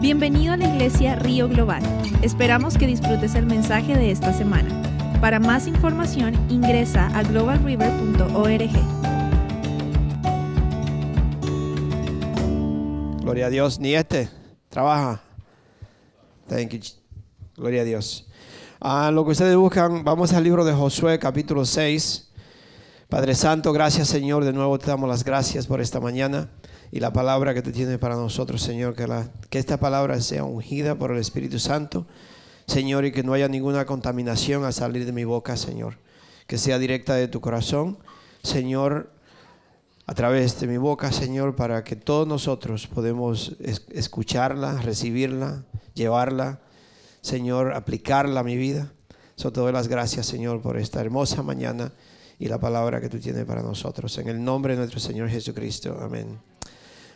Bienvenido a la iglesia Río Global. Esperamos que disfrutes el mensaje de esta semana. Para más información ingresa a globalriver.org. Gloria a Dios. Ni este trabaja. Thank you. Gloria a Dios. Ah, lo que ustedes buscan, vamos al libro de Josué, capítulo 6. Padre Santo, gracias Señor. De nuevo te damos las gracias por esta mañana y la palabra que tú tienes para nosotros, Señor. Que, la, que esta palabra sea ungida por el Espíritu Santo, Señor, y que no haya ninguna contaminación a salir de mi boca, Señor. Que sea directa de tu corazón, Señor, a través de mi boca, Señor, para que todos nosotros podemos escucharla, recibirla, llevarla, Señor, aplicarla a mi vida. Sobre todo las gracias, Señor, por esta hermosa mañana y la palabra que tú tienes para nosotros. En el nombre de nuestro Señor Jesucristo. Amén.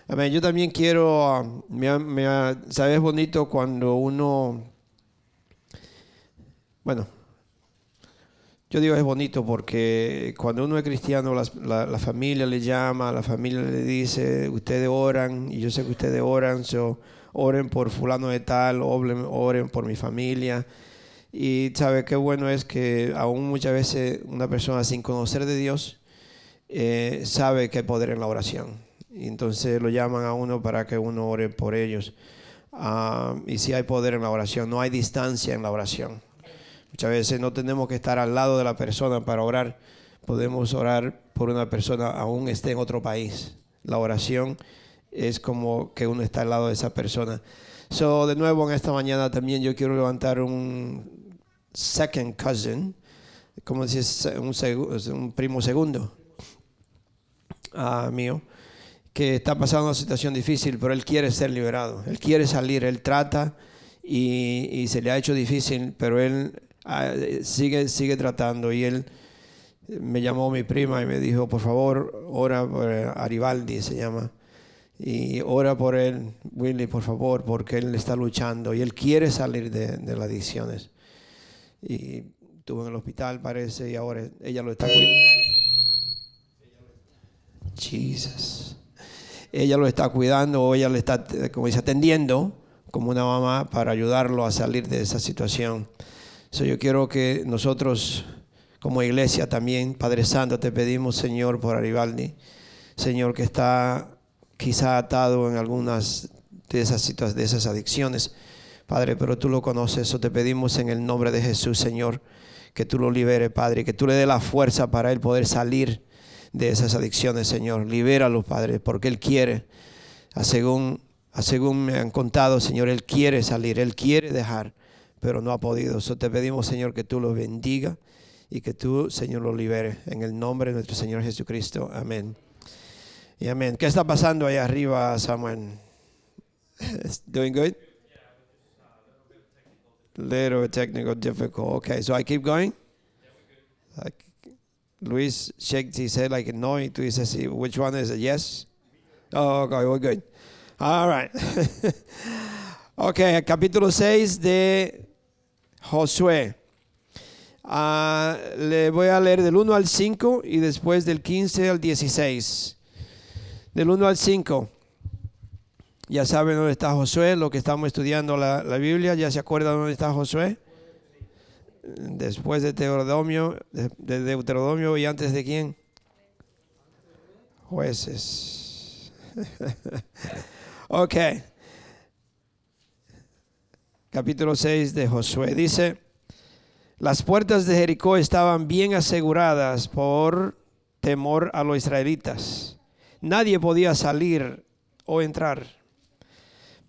Yo también quiero, ah, me, me, sabes bonito cuando uno, bueno, yo digo es bonito porque cuando uno es cristiano, la, familia le llama, la familia le dice, ustedes oran, y yo sé que ustedes oran, so, oren por fulano de tal, oren, oren por mi familia. Y sabe qué bueno es que aún muchas veces una persona sin conocer de Dios eh, sabe que hay poder en la oración entonces lo llaman a uno para que uno ore por ellos. Ah, y si hay poder en la oración, no hay distancia en la oración. Muchas veces no tenemos que estar al lado de la persona para orar. Podemos orar por una persona aún esté en otro país. La oración es como que uno está al lado de esa persona. So, de nuevo en esta mañana también yo quiero levantar un second cousin, como si un, un primo segundo uh, mío que está pasando una situación difícil, pero él quiere ser liberado, él quiere salir, él trata y, se le ha hecho difícil, pero él ah, sigue, sigue tratando y él me llamó mi prima y me dijo, por favor, ora por Aribaldi, se llama, y ora por él, Willy, por favor, porque él está luchando y él quiere salir de, de las adicciones. Y estuvo en el hospital, parece, y ahora ella lo está cuidando. Jesus ella lo está cuidando o ella le está, como dice, atendiendo como una mamá para ayudarlo a salir de esa situación. So, yo quiero que nosotros como iglesia también, Padre Santo, te pedimos, Señor, por Aribaldi, Señor, que está quizá atado en algunas de esas de esas adicciones. Padre, pero tú lo conoces, eso te pedimos en el nombre de Jesús, Señor, que tú lo liberes, Padre, que tú le dé la fuerza para él poder salir de esas adicciones, Señor. Libéralo, Padre, porque Él quiere. Según, según me han contado, Señor, Él quiere salir, Él quiere dejar, pero no ha podido. So te pedimos, Señor, que tú lo bendiga y que tú, Señor, lo libere. En el nombre de nuestro Señor Jesucristo. Amén. Y amén. ¿Qué está pasando ahí arriba, Samuel? Doing good? Little technical difficult. Okay, so I keep going. Luis shakes his head like no, y tú dices, which one is it? Yes? Oh, okay, we're good. All right. ok, capítulo 6 de Josué. Uh, le voy a leer del 1 al 5 y después del 15 al 16. Del 1 al 5. Ya saben dónde está Josué, lo que estamos estudiando la, la Biblia. ¿Ya se acuerdan dónde está Josué? Después de Deuteronomio, de, Deuteronomio y antes de quién? Jueces. ok. Capítulo 6 de Josué. Dice, las puertas de Jericó estaban bien aseguradas por temor a los israelitas. Nadie podía salir o entrar.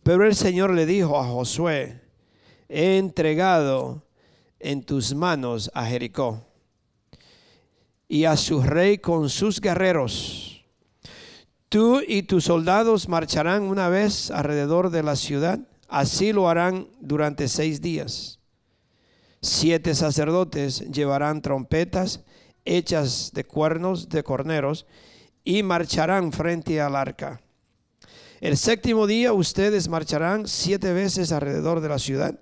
Pero el Señor le dijo a Josué, he entregado en tus manos a Jericó y a su rey con sus guerreros. Tú y tus soldados marcharán una vez alrededor de la ciudad. Así lo harán durante seis días. Siete sacerdotes llevarán trompetas hechas de cuernos de corneros y marcharán frente al arca. El séptimo día ustedes marcharán siete veces alrededor de la ciudad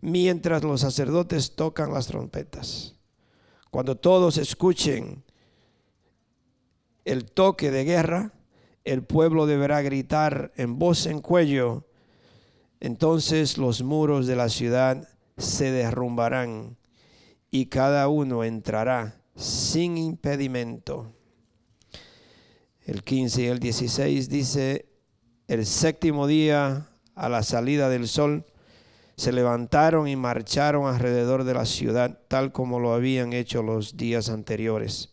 mientras los sacerdotes tocan las trompetas. Cuando todos escuchen el toque de guerra, el pueblo deberá gritar en voz en cuello Entonces los muros de la ciudad se derrumbarán y cada uno entrará sin impedimento. El 15 y el 16 dice, el séptimo día a la salida del sol, se levantaron y marcharon alrededor de la ciudad tal como lo habían hecho los días anteriores.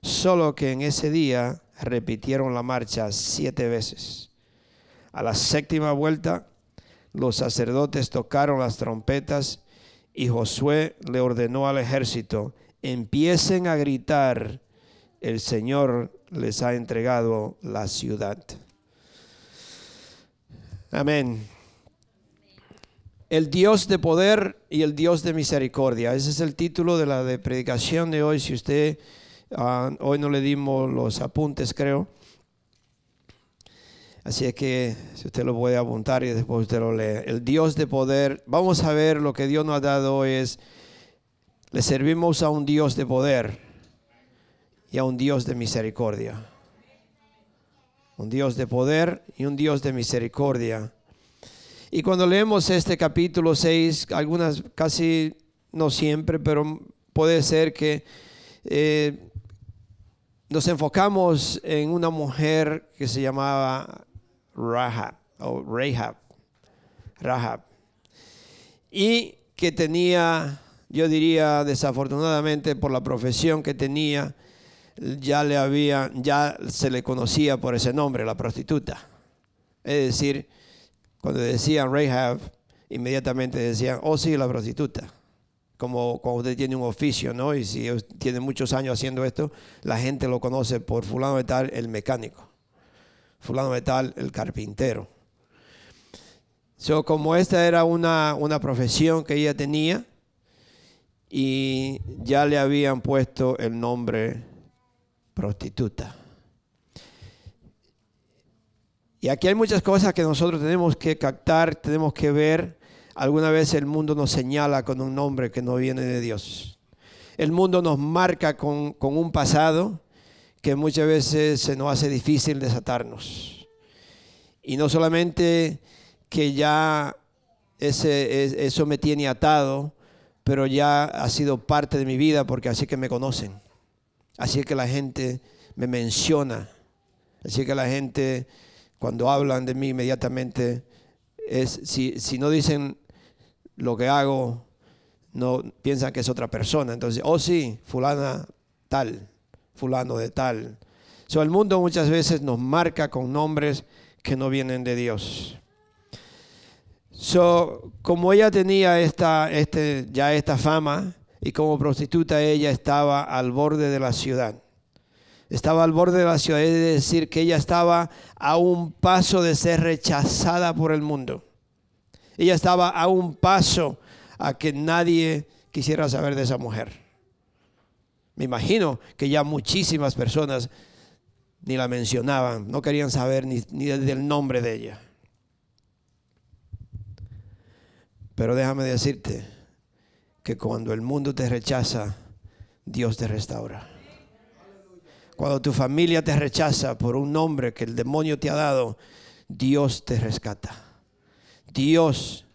Solo que en ese día repitieron la marcha siete veces. A la séptima vuelta, los sacerdotes tocaron las trompetas y Josué le ordenó al ejército, empiecen a gritar, el Señor les ha entregado la ciudad. Amén. El Dios de poder y el Dios de misericordia. Ese es el título de la de predicación de hoy. Si usted, ah, hoy no le dimos los apuntes, creo. Así es que si usted lo puede apuntar y después usted lo lee. El Dios de poder. Vamos a ver lo que Dios nos ha dado es, le servimos a un Dios de poder y a un Dios de misericordia. Un Dios de poder y un Dios de misericordia. Y cuando leemos este capítulo 6, algunas casi, no siempre, pero puede ser que eh, nos enfocamos en una mujer que se llamaba Rahab, o Rahab, Rahab, y que tenía, yo diría desafortunadamente por la profesión que tenía, ya le había, ya se le conocía por ese nombre, la prostituta. Es decir, cuando decían Rahab, inmediatamente decían, oh sí, la prostituta. Como cuando usted tiene un oficio, ¿no? Y si tiene muchos años haciendo esto, la gente lo conoce por fulano de tal, el mecánico. Fulano de tal, el carpintero. So, como esta era una, una profesión que ella tenía, y ya le habían puesto el nombre prostituta. Y aquí hay muchas cosas que nosotros tenemos que captar, tenemos que ver. Alguna vez el mundo nos señala con un nombre que no viene de Dios. El mundo nos marca con, un pasado que muchas veces se nos hace difícil desatarnos. Y no solamente que ya ese, eso me tiene atado, pero ya ha sido parte de mi vida porque así que me conocen. Así que la gente me menciona. Así que la gente cuando hablan de mí inmediatamente es, si, si no dicen lo que hago, no piensan que es otra persona. Entonces, oh sí, fulana tal, fulano de tal. So, el mundo muchas veces nos marca con nombres que no vienen de Dios. So, como ella tenía esta, este, ya esta fama y como prostituta ella estaba al borde de la ciudad estaba al borde de la ciudad, es decir, que ella estaba a un paso de ser rechazada por el mundo. Ella estaba a un paso a que nadie quisiera saber de esa mujer. Me imagino que ya muchísimas personas ni la mencionaban, no querían saber ni, ni del nombre de ella. Pero déjame decirte que cuando el mundo te rechaza, Dios te restaura. Cuando tu familia te rechaza por un nombre que el demonio te ha dado, Dios te rescata. Dios,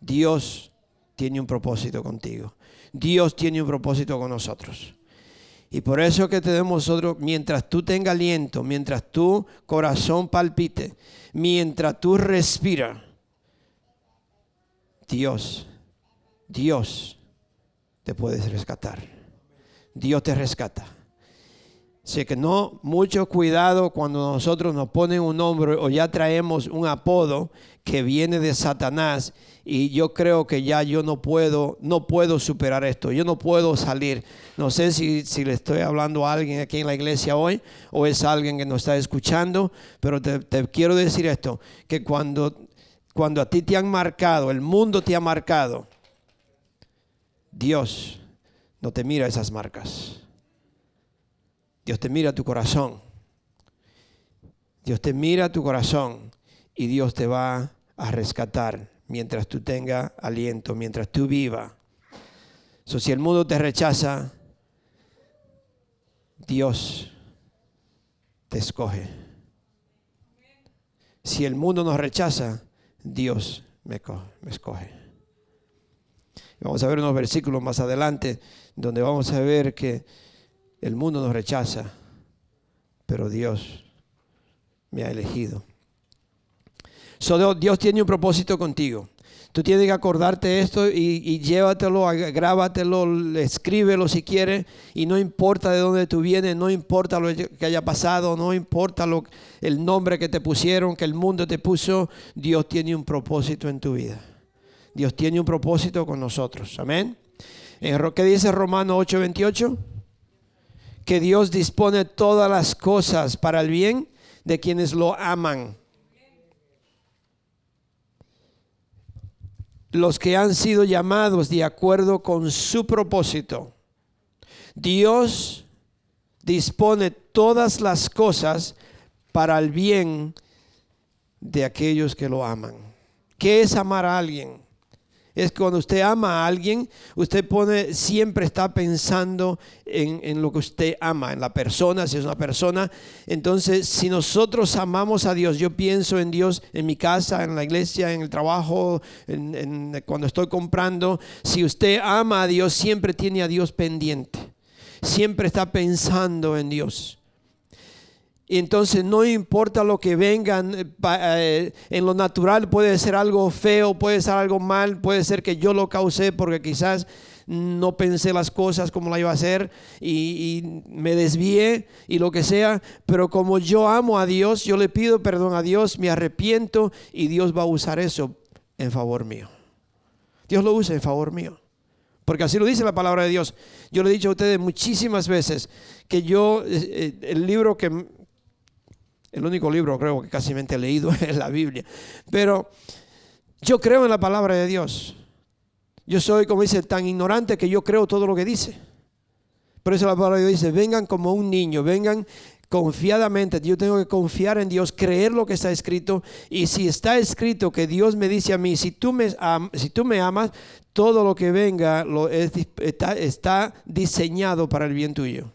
Dios tiene un propósito contigo. Dios tiene un propósito con nosotros. Y por eso que tenemos nosotros, mientras tú tengas aliento, mientras tu corazón palpite, mientras tú respiras, Dios, Dios te puedes rescatar. Dios te rescata. Así que no, mucho cuidado cuando nosotros nos ponen un nombre o ya traemos un apodo que viene de Satanás y yo creo que ya yo no puedo, no puedo superar esto, yo no puedo salir. No sé si, si le estoy hablando a alguien aquí en la iglesia hoy o es alguien que nos está escuchando, pero te, te quiero decir esto, que cuando, cuando a ti te han marcado, el mundo te ha marcado, Dios no te mira esas marcas. Dios te mira tu corazón. Dios te mira tu corazón y Dios te va a rescatar mientras tú tengas aliento, mientras tú vivas. si el mundo te rechaza, Dios te escoge. Si el mundo nos rechaza, Dios me, me escoge. Vamos a ver unos versículos más adelante donde vamos a ver que el mundo nos rechaza, pero Dios me ha elegido. Dios tiene un propósito contigo. Tú tienes que acordarte esto y, llévatelo, grábatelo, escríbelo si quieres. Y no importa de dónde tú vienes, no importa lo que haya pasado, no importa lo, el nombre que te pusieron, que el mundo te puso. Dios tiene un propósito en tu vida. Dios tiene un propósito con nosotros. Amén. ¿Qué dice Romano 8:28? Que Dios dispone todas las cosas para el bien de quienes lo aman los que han sido llamados de acuerdo con su propósito. Dios dispone todas las cosas para el bien de aquellos que lo aman. ¿Qué es amar a alguien? Es cuando usted ama a alguien, usted pone, siempre está pensando en, lo que usted ama, en la persona, si es una persona. Entonces, si nosotros amamos a Dios, yo pienso en Dios en mi casa, en la iglesia, en el trabajo, cuando estoy comprando. Si usted ama a Dios, siempre tiene a Dios pendiente. Siempre está pensando en Dios. Y entonces no importa lo que vengan, eh, eh, en lo natural puede ser algo feo, puede ser algo mal, puede ser que yo lo causé porque quizás no pensé las cosas como la iba a hacer y, y, me desvié y lo que sea, pero como yo amo a Dios, yo le pido perdón a Dios, me arrepiento y Dios va a usar eso en favor mío. Dios lo usa en favor mío. Porque así lo dice la palabra de Dios. Yo le he dicho a ustedes muchísimas veces que yo, eh, el libro que el único libro creo que casi he leído es la Biblia. Pero yo creo en la palabra de Dios. Yo soy, como dice, tan ignorante que yo creo todo lo que dice. Por eso la palabra de Dios dice, vengan como un niño, vengan confiadamente. Yo tengo que confiar en Dios, creer lo que está escrito. Y si está escrito que Dios me dice a mí, si tú me, si tú me amas, todo lo que venga lo, está, está diseñado para el bien tuyo.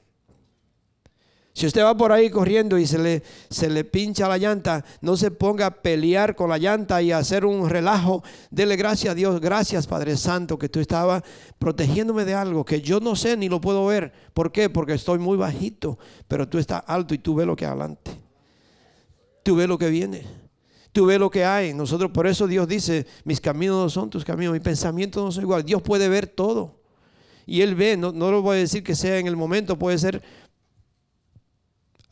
Si usted va por ahí corriendo y se le, se le pincha la llanta, no se ponga a pelear con la llanta y a hacer un relajo. Dele gracias a Dios, gracias Padre Santo, que tú estabas protegiéndome de algo que yo no sé ni lo puedo ver. ¿Por qué? Porque estoy muy bajito, pero tú estás alto y tú ves lo que adelante. Tú ves lo que viene. Tú ves lo que hay. Nosotros, por eso Dios dice, mis caminos no son tus caminos, mis pensamientos no son iguales. Dios puede ver todo. Y Él ve, no, no lo voy a decir que sea en el momento, puede ser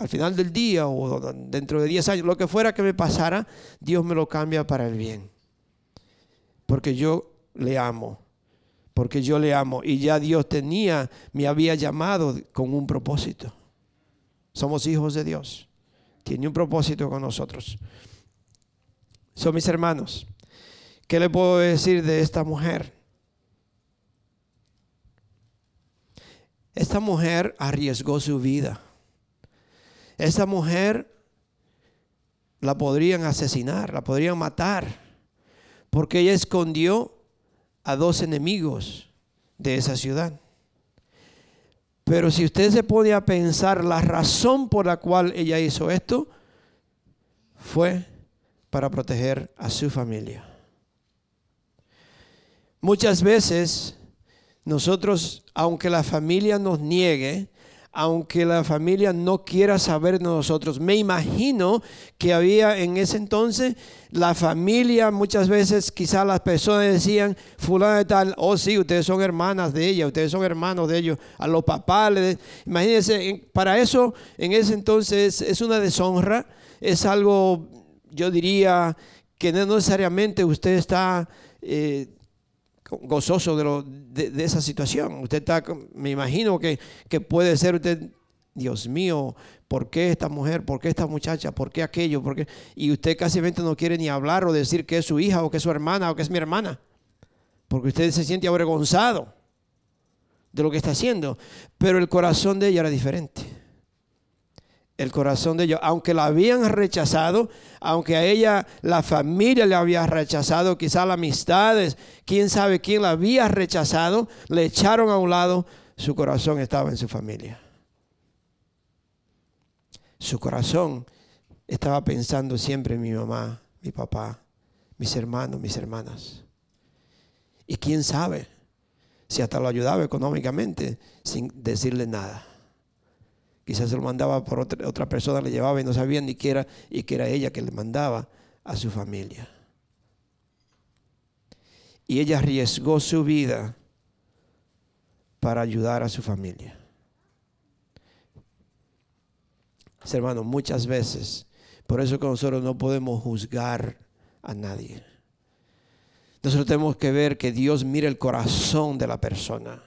al final del día o dentro de 10 años, lo que fuera que me pasara, Dios me lo cambia para el bien. Porque yo le amo. Porque yo le amo. Y ya Dios tenía, me había llamado con un propósito. Somos hijos de Dios. Tiene un propósito con nosotros. Son mis hermanos. ¿Qué le puedo decir de esta mujer? Esta mujer arriesgó su vida. Esa mujer la podrían asesinar, la podrían matar, porque ella escondió a dos enemigos de esa ciudad. Pero si usted se pone a pensar la razón por la cual ella hizo esto, fue para proteger a su familia. Muchas veces nosotros, aunque la familia nos niegue, aunque la familia no quiera saber de nosotros. Me imagino que había en ese entonces la familia, muchas veces quizás las personas decían, fulano de tal, oh sí, ustedes son hermanas de ella, ustedes son hermanos de ellos, a los papás, imagínense, para eso en ese entonces es una deshonra, es algo, yo diría, que no necesariamente usted está... Eh, gozoso de, lo, de, esa situación. Usted está, me imagino que, que puede ser usted, Dios mío, ¿por qué esta mujer? ¿Por qué esta muchacha? ¿Por qué aquello? ¿Por qué? Y usted casi no quiere ni hablar o decir que es su hija o que es su hermana o que es mi hermana. Porque usted se siente avergonzado de lo que está haciendo. Pero el corazón de ella era diferente el corazón de ellos. Aunque la habían rechazado, aunque a ella la familia le había rechazado, quizás las amistades, quién sabe quién la había rechazado, le echaron a un lado, su corazón estaba en su familia. Su corazón estaba pensando siempre en mi mamá, mi papá, mis hermanos, mis hermanas. Y quién sabe si hasta lo ayudaba económicamente sin decirle nada. Quizás se lo mandaba por otra, otra persona, le llevaba y no sabía ni que era, y que era ella que le mandaba a su familia. Y ella arriesgó su vida para ayudar a su familia. Hermanos, muchas veces, por eso que nosotros no podemos juzgar a nadie. Nosotros tenemos que ver que Dios mira el corazón de la persona.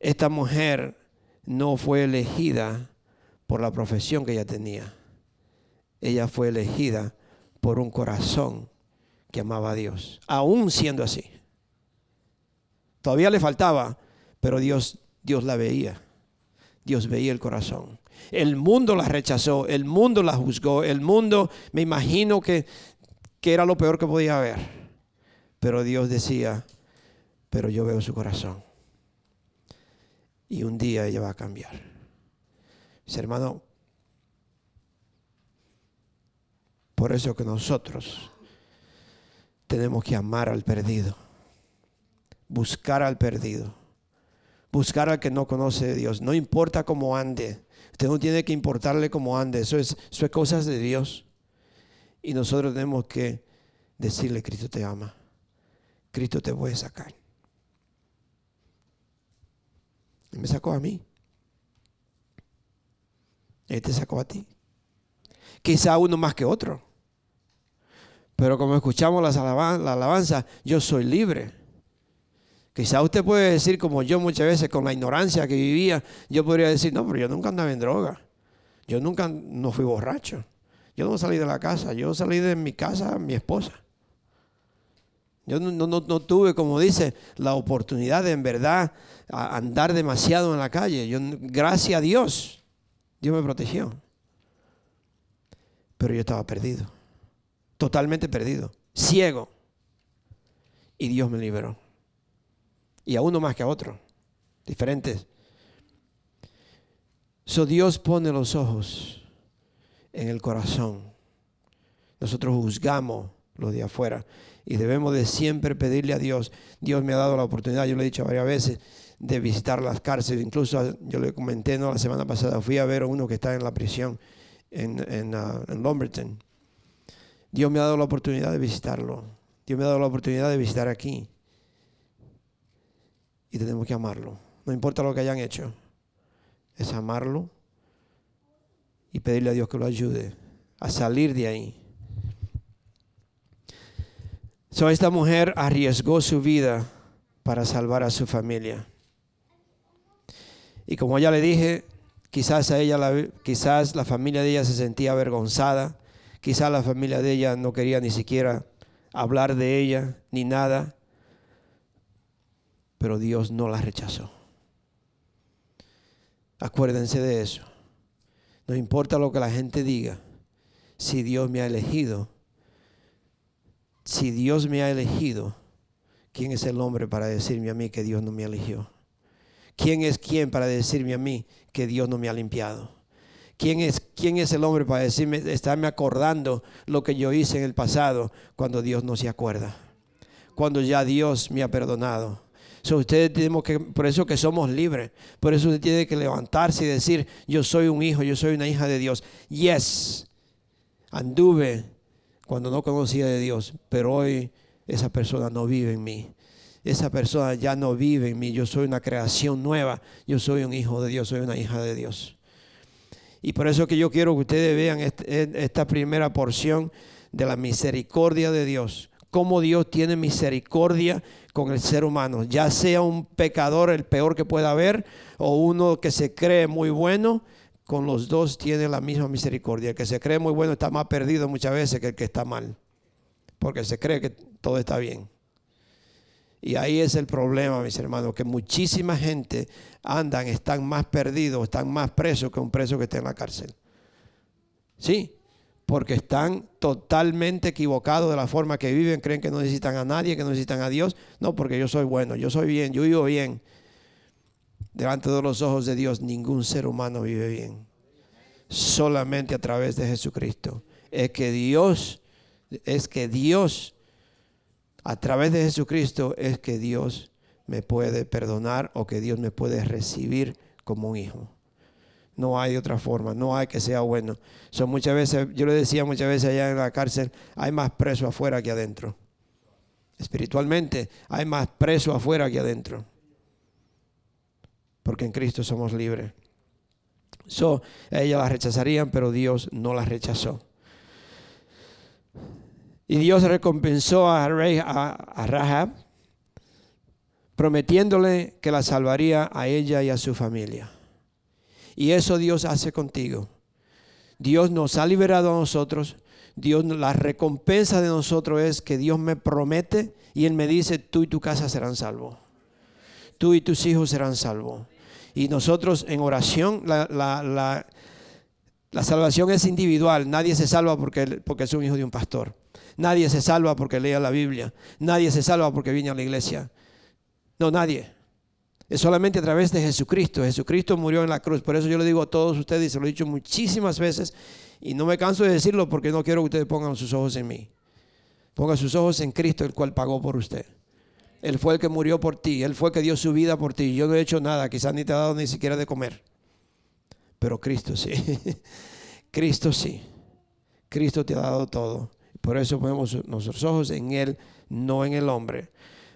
Esta mujer no fue elegida por la profesión que ella tenía. Ella fue elegida por un corazón que amaba a Dios, aún siendo así. Todavía le faltaba, pero Dios, Dios la veía. Dios veía el corazón. El mundo la rechazó, el mundo la juzgó, el mundo me imagino que, que era lo peor que podía haber. Pero Dios decía, pero yo veo su corazón. Y un día ella va a cambiar. Mis hermanos, por eso que nosotros tenemos que amar al perdido, buscar al perdido, buscar al que no conoce a Dios. No importa cómo ande, usted no tiene que importarle cómo ande, eso es, eso es cosas de Dios. Y nosotros tenemos que decirle, Cristo te ama, Cristo te puede sacar. Me sacó a mí. Él te sacó a ti. Quizá uno más que otro. Pero como escuchamos las alabanzas, la alabanza, yo soy libre. Quizá usted puede decir, como yo muchas veces, con la ignorancia que vivía, yo podría decir, no, pero yo nunca andaba en droga. Yo nunca no fui borracho. Yo no salí de la casa. Yo salí de mi casa, mi esposa. Yo no, tuve, como dice, la oportunidad de en verdad andar demasiado en la calle. Yo, gracias a Dios, Dios me protegió. Pero yo estaba perdido, totalmente perdido, ciego. Y Dios me liberó. Y a uno más que a otro, diferentes. So Dios pone los ojos en el corazón. Nosotros juzgamos lo de afuera y debemos de siempre pedirle a Dios. Dios me ha dado la oportunidad, yo le he dicho varias veces, de visitar las cárceles. Incluso yo le comenté ¿no? la semana pasada, fui a ver a uno que está en la prisión en, en, uh, Lumberton. Dios me ha dado la oportunidad de visitarlo. Dios me ha dado la oportunidad de visitar aquí. Y tenemos que amarlo. No importa lo que hayan hecho. Es amarlo y pedirle a Dios que lo ayude a salir de ahí Esta mujer arriesgó su vida para salvar a su familia. Y como ya le dije, quizás a ella, la, quizás la familia de ella se sentía avergonzada, quizás la familia de ella no quería ni siquiera hablar de ella ni nada, pero Dios no la rechazó. Acuérdense de eso. No importa lo que la gente diga, si Dios me ha elegido, si Dios me ha elegido, ¿quién es el hombre para decirme a mí que Dios no me eligió? ¿Quién es quién para decirme a mí que Dios no me ha limpiado? ¿Quién es, quién es el hombre para decirme, estarme acordando lo que yo hice en el pasado cuando Dios no se acuerda? Cuando ya Dios me ha perdonado. ustedes tenemos que, por eso que somos libres. Por eso usted tiene que levantarse y decir, yo soy un hijo, yo soy una hija de Dios. Yes, anduve cuando no conocía de Dios, pero hoy esa persona no vive en mí. Esa persona ya no vive en mí. Yo soy una creación nueva. Yo soy un hijo de Dios, soy una hija de Dios. Y por eso que yo quiero que ustedes vean esta primera porción de la misericordia de Dios. Cómo Dios tiene misericordia con el ser humano. Ya sea un pecador el peor que pueda haber o uno que se cree muy bueno con los dos tiene la misma misericordia. El que se cree muy bueno está más perdido muchas veces que el que está mal, porque se cree que todo está bien. Y ahí es el problema, mis hermanos, que muchísima gente andan, están más perdidos, están más presos que un preso que está en la cárcel. Sí, porque están totalmente equivocados de la forma que viven, creen que no necesitan a nadie, que no necesitan a Dios. No, porque yo soy bueno, yo soy bien, yo vivo bien delante de los ojos de Dios ningún ser humano vive bien. Solamente a través de Jesucristo. Es que Dios es que Dios, a través de Jesucristo, es que Dios me puede perdonar o que Dios me puede recibir como un hijo. No hay otra forma, no hay que sea bueno. Son muchas veces, yo le decía muchas veces allá en la cárcel, hay más preso afuera que adentro. Espiritualmente hay más preso afuera que adentro. Porque en Cristo somos libres. So, ella la rechazarían, pero Dios no la rechazó. Y Dios recompensó a, a Rahab, prometiéndole que la salvaría a ella y a su familia. Y eso Dios hace contigo. Dios nos ha liberado a nosotros. Dios, la recompensa de nosotros es que Dios me promete y Él me dice, tú y tu casa serán salvos. Tú y tus hijos serán salvos. Y nosotros en oración, la, salvación es individual. Nadie se salva porque, porque es un hijo de un pastor. Nadie se salva porque lea la Biblia. Nadie se salva porque viene a la iglesia. No, nadie. Es solamente a través de Jesucristo. Jesucristo murió en la cruz. Por eso yo le digo a todos ustedes, y se lo he dicho muchísimas veces, y no me canso de decirlo porque no quiero que ustedes pongan sus ojos en mí. Pongan sus ojos en Cristo, el cual pagó por usted. Él fue el que murió por ti, Él fue el que dio su vida por ti. Yo no he hecho nada, quizás ni te ha dado ni siquiera de comer. Pero Cristo sí. Cristo sí. Cristo te ha dado todo. Por eso ponemos nuestros ojos en Él, no en el hombre.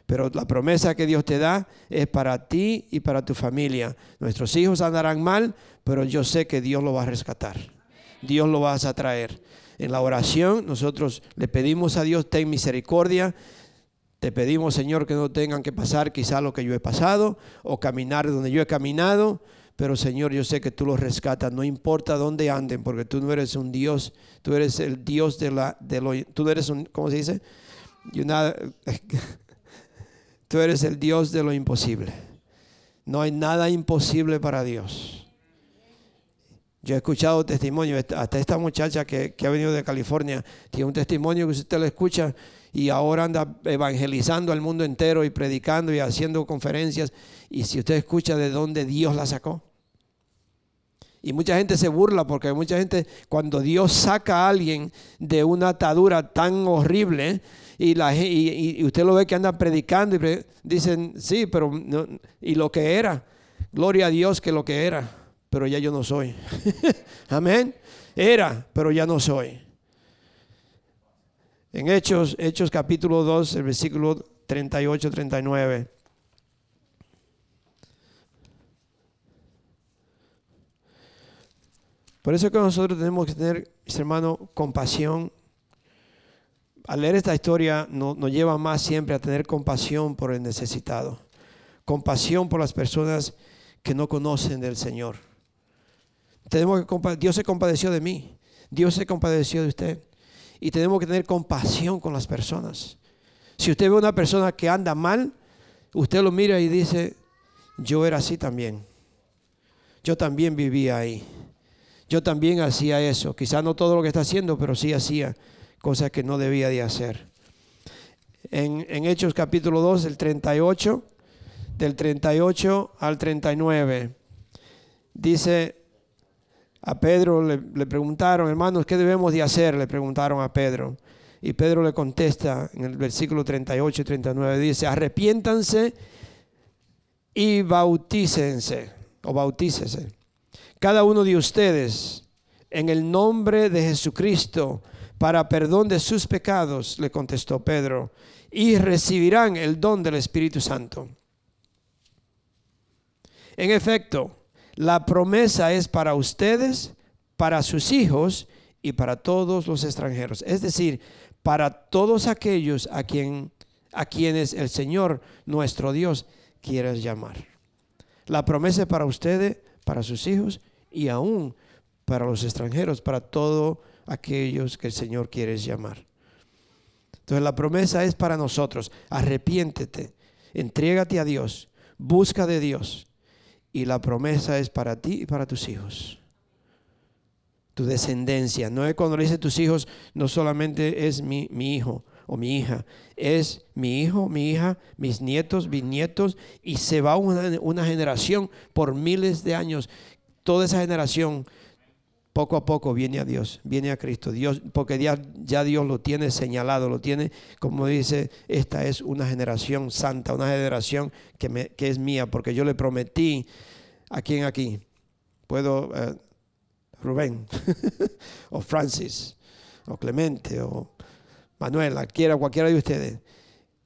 Pero la promesa que Dios te da es para ti y para tu familia. Nuestros hijos andarán mal, pero yo sé que Dios lo va a rescatar. Dios lo vas a traer. En la oración nosotros le pedimos a Dios, ten misericordia te pedimos, Señor, que no tengan que pasar quizá lo que yo he pasado o caminar donde yo he caminado, pero Señor, yo sé que tú los rescatas, no importa dónde anden, porque tú no eres un Dios, tú eres el Dios de la, de lo, tú eres un, ¿cómo se dice? tú eres el Dios de lo imposible. No hay nada imposible para Dios. Yo he escuchado testimonios, hasta esta muchacha que, que ha venido de California, tiene un testimonio que usted lo escucha, y ahora anda evangelizando al mundo entero y predicando y haciendo conferencias. Y si usted escucha de dónde Dios la sacó. Y mucha gente se burla porque mucha gente cuando Dios saca a alguien de una atadura tan horrible y, la, y, usted lo ve que anda predicando y dicen, sí, pero y lo que era, gloria a Dios que lo que era, pero ya yo no soy. Amén. Era, pero ya no soy. En Hechos, Hechos capítulo 2, el versículo 38, 39. Por eso que nosotros tenemos que tener, mis hermanos, compasión. Al leer esta historia nos, nos lleva más siempre a tener compasión por el necesitado. Compasión por las personas que no conocen del Señor. Tenemos que, Dios se compadeció de mí. Dios se compadeció de usted y tenemos que tener compasión con las personas. Si usted ve a una persona que anda mal, usted lo mira y dice, yo era así también. Yo también vivía ahí. Yo también hacía eso. Quizá no todo lo que está haciendo, pero sí hacía cosas que no debía de hacer. En, en Hechos capítulo 2, del 38, del 38 al 39, dice, a Pedro le, preguntaron, hermanos, ¿qué debemos de hacer? Le preguntaron a Pedro. Y Pedro le contesta en el versículo 38 y 39, dice, arrepiéntanse y bautícense, o bautícese. Cada uno de ustedes, en el nombre de Jesucristo, para perdón de sus pecados, le contestó Pedro, y recibirán el don del Espíritu Santo. En efecto, la promesa es para ustedes, para sus hijos y para todos los extranjeros. Es decir, para todos aquellos a, quien, a quienes el Señor nuestro Dios quiere llamar. La promesa es para ustedes, para sus hijos y aún para los extranjeros, para todos aquellos que el Señor quiere llamar. Entonces la promesa es para nosotros. Arrepiéntete, entrégate a Dios, busca de Dios y la promesa es para ti y para tus hijos. Tu descendencia. No es cuando le dice tus hijos, no solamente es mi, hijo o mi hija, es mi hijo, mi hija, mis nietos, bisnietos, y se va una, una generación por miles de años. Toda esa generación poco a poco viene a Dios, viene a Cristo. Dios, porque ya, Dios lo tiene señalado, lo tiene, como dice, esta es una generación santa, una generación que es mía, porque yo le prometí a quien aquí. Puedo, eh, Rubén, o Francis, o Clemente, o Manuela, quiera, cualquiera de ustedes.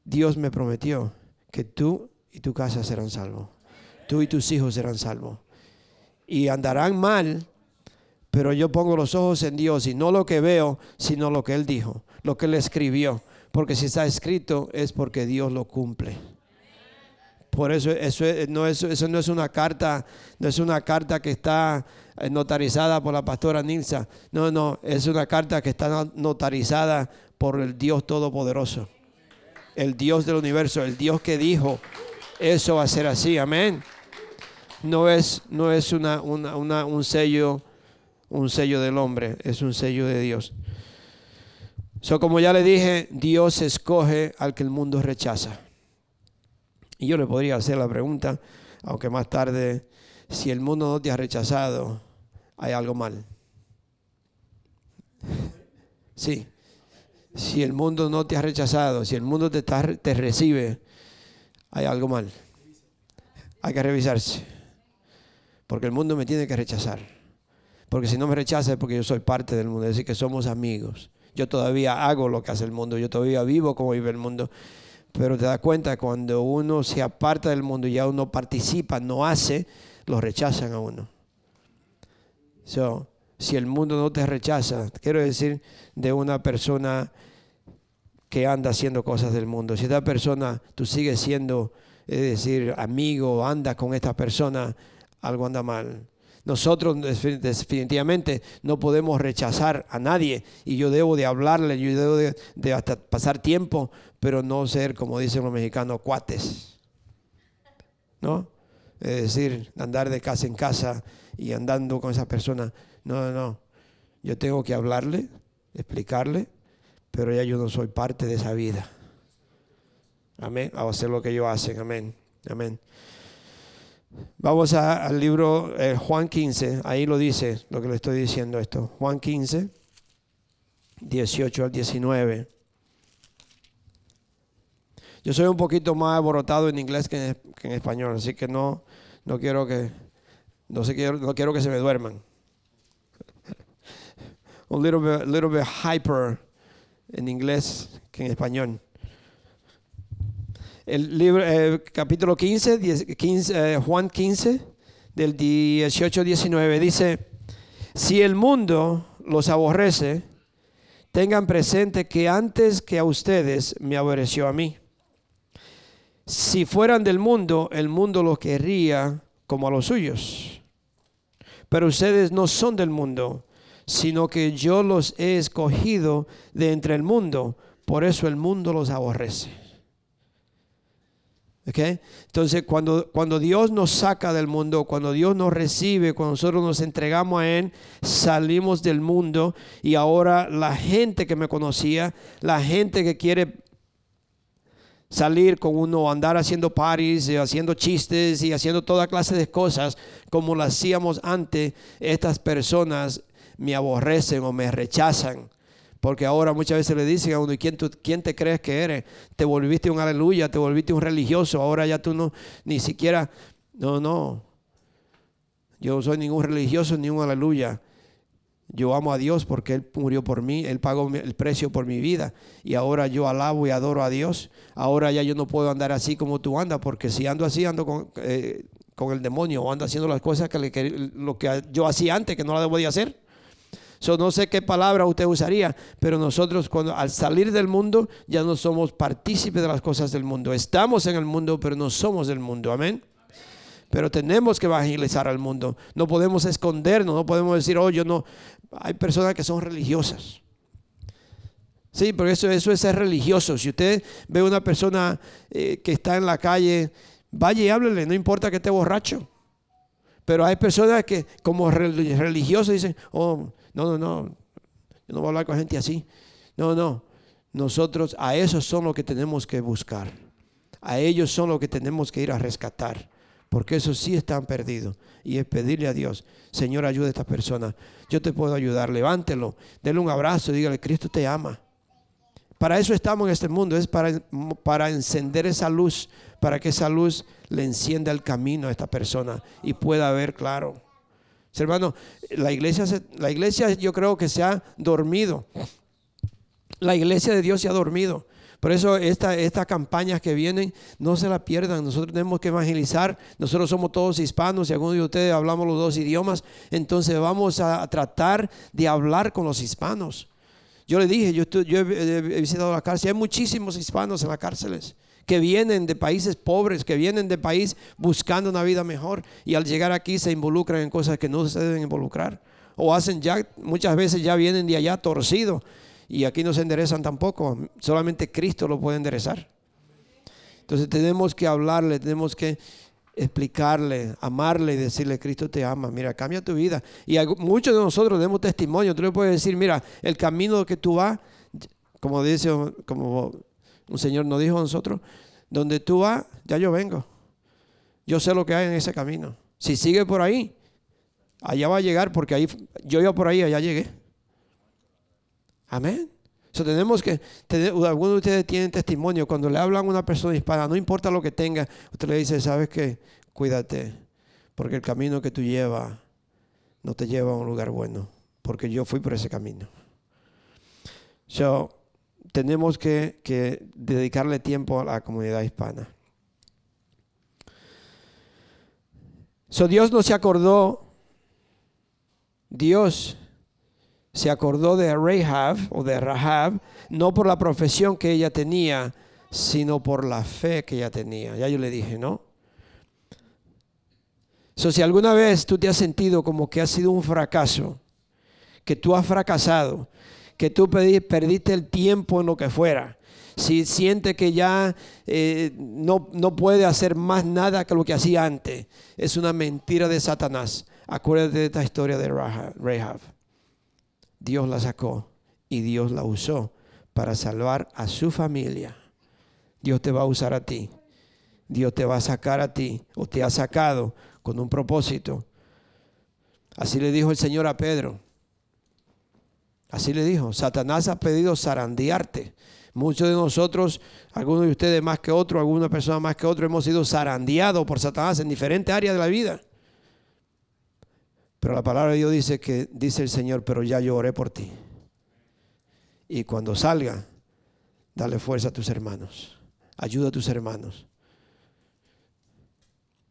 Dios me prometió que tú y tu casa serán salvos. Tú y tus hijos serán salvos. Y andarán mal pero yo pongo los ojos en Dios y no lo que veo, sino lo que Él dijo, lo que Él escribió. Porque si está escrito es porque Dios lo cumple. Por eso eso no es, eso no es una carta, no es una carta que está eh, notarizada por la pastora Nilsa. No, no, es una carta que está notarizada por el Dios Todopoderoso. El Dios del universo, el Dios que dijo, eso va a ser así, amén. No es, no es una, una, un sello un sello del hombre, es un sello de Dios. So, como ya le dije, Dios escoge al que el mundo rechaza. Y yo le podría hacer la pregunta, aunque más tarde, si el mundo no te ha rechazado, hay algo mal. Sí. Si el mundo no te ha rechazado, si el mundo te, te recibe, hay algo mal. Hay que revisarse. Porque el mundo me tiene que rechazar. Porque si no me rechaza es porque yo soy parte del mundo, es decir, que somos amigos. Yo todavía hago lo que hace el mundo, yo todavía vivo como vive el mundo. Pero te das cuenta, cuando uno se aparta del mundo y ya uno participa, no hace, lo rechazan a uno. So, si el mundo no te rechaza, quiero decir de una persona que anda haciendo cosas del mundo. Si esta persona, tú sigues siendo, es decir, amigo, anda con esta persona, algo anda mal. Nosotros definitivamente no podemos rechazar a nadie y yo debo de hablarle, yo debo de, hasta pasar tiempo, pero no ser, como dicen los mexicanos, cuates. ¿No? Es decir, andar de casa en casa y andando con esa persona. No, no, no. Yo tengo que hablarle, explicarle, pero ya yo no soy parte de esa vida. Amén. A hacer lo que ellos hacen. Amén. Amén. Vamos al libro eh, Juan 15, ahí lo dice lo que le estoy diciendo esto. Juan 15, 18 al 19. Yo soy un poquito más aborotado en inglés que en, español, así que no, no quiero que no, sé, no quiero que se me duerman. un little bit, little bit hyper en inglés que en español el libro, eh, capítulo 15, 15 eh, Juan 15, del 18 al 19, dice, si el mundo los aborrece, tengan presente que antes que a ustedes me aborreció a mí. Si fueran del mundo, el mundo los querría como a los suyos. Pero ustedes no son del mundo, sino que yo los he escogido de entre el mundo, por eso el mundo los aborrece. Entonces, cuando, cuando Dios nos saca del mundo, cuando Dios nos recibe, cuando nosotros nos entregamos a Él, salimos del mundo y ahora la gente que me conocía, la gente que quiere salir con uno, andar haciendo parties, haciendo chistes y haciendo toda clase de cosas como lo hacíamos antes, estas personas me aborrecen o me rechazan. Porque ahora muchas veces le dicen a uno, ¿y quién, te crees que eres? Te volviste un aleluya, te volviste un religioso, ahora ya tú no, ni siquiera, no, no. Yo no soy ningún religioso ni un aleluya. Yo amo a Dios porque Él murió por mí, Él pagó el precio por mi vida. Y ahora yo alabo y adoro a Dios. Ahora ya yo no puedo andar así como tú andas, porque si ando así, ando con, eh, el demonio o ando haciendo las cosas que, que, lo que yo hacía antes, que no la debo de hacer no sé qué palabra usted usaría, pero nosotros cuando al salir del mundo ya no somos partícipes de las cosas del mundo. Estamos en el mundo, pero no somos del mundo. Amén. Pero tenemos que evangelizar al mundo. No podemos escondernos, no podemos decir, oh, yo no. Hay personas que son religiosas. Sí, pero eso, eso es ser religioso. Si usted ve a una persona eh, que está en la calle, vaya y háblele, no importa que esté borracho. Pero hay personas que como religiosos dicen, oh, no, no, no, yo no voy a hablar con gente así. No, no, nosotros a esos son los que tenemos que buscar. A ellos son los que tenemos que ir a rescatar. porque eso sí están perdidos. Y es pedirle a Dios, Señor, ayuda a esta persona. Yo te puedo ayudar, levántelo, denle un abrazo, dígale, Cristo te ama. Para eso estamos en este mundo, es para, para encender esa luz, para que esa luz le encienda el camino a esta persona y pueda ver claro. Hermano, la iglesia, la iglesia yo creo que se ha dormido. La iglesia de Dios se ha dormido. Por eso estas esta campañas que vienen, no se la pierdan. Nosotros tenemos que evangelizar. Nosotros somos todos hispanos y algunos de ustedes hablamos los dos idiomas. Entonces vamos a tratar de hablar con los hispanos. Yo le dije, yo, yo he, visitado la cárcel, hay muchísimos hispanos en las cárceles que vienen de países pobres, que vienen de país buscando una vida mejor y al llegar aquí se involucran en cosas que no se deben involucrar. O hacen ya, muchas veces ya vienen de allá torcidos y aquí no se enderezan tampoco, solamente Cristo lo puede enderezar. Entonces tenemos que hablarle, tenemos que explicarle, amarle y decirle, Cristo te ama, mira, cambia tu vida. Y muchos de nosotros demos testimonio, tú le puedes decir, mira, el camino que tú vas, como dice, como un señor nos dijo a nosotros, donde tú vas, ya yo vengo. Yo sé lo que hay en ese camino. Si sigue por ahí, allá va a llegar porque ahí yo iba por ahí, allá llegué. Amén. So, tenemos que, algunos de ustedes tienen testimonio, cuando le hablan a una persona hispana, no importa lo que tenga, usted le dice, sabes qué, cuídate, porque el camino que tú llevas no te lleva a un lugar bueno, porque yo fui por ese camino. So, tenemos que, dedicarle tiempo a la comunidad hispana. So, Dios no se acordó, Dios se acordó de Rahab o de Rahab, no por la profesión que ella tenía, sino por la fe que ella tenía. Ya yo le dije, ¿no? So, si alguna vez tú te has sentido como que ha sido un fracaso, que tú has fracasado, que tú perdiste el tiempo en lo que fuera, si siente que ya eh, no, no puede hacer más nada que lo que hacía antes, es una mentira de Satanás. Acuérdate de esta historia de Rahab. Dios la sacó y Dios la usó para salvar a su familia. Dios te va a usar a ti. Dios te va a sacar a ti o te ha sacado con un propósito. Así le dijo el Señor a Pedro. Así le dijo, Satanás ha pedido zarandearte. Muchos de nosotros, algunos de ustedes más que otros, alguna persona más que otro, hemos sido zarandeados por Satanás en diferentes áreas de la vida. Pero la palabra de Dios dice que, dice el Señor, pero ya yo oré por ti. Y cuando salga, dale fuerza a tus hermanos. Ayuda a tus hermanos.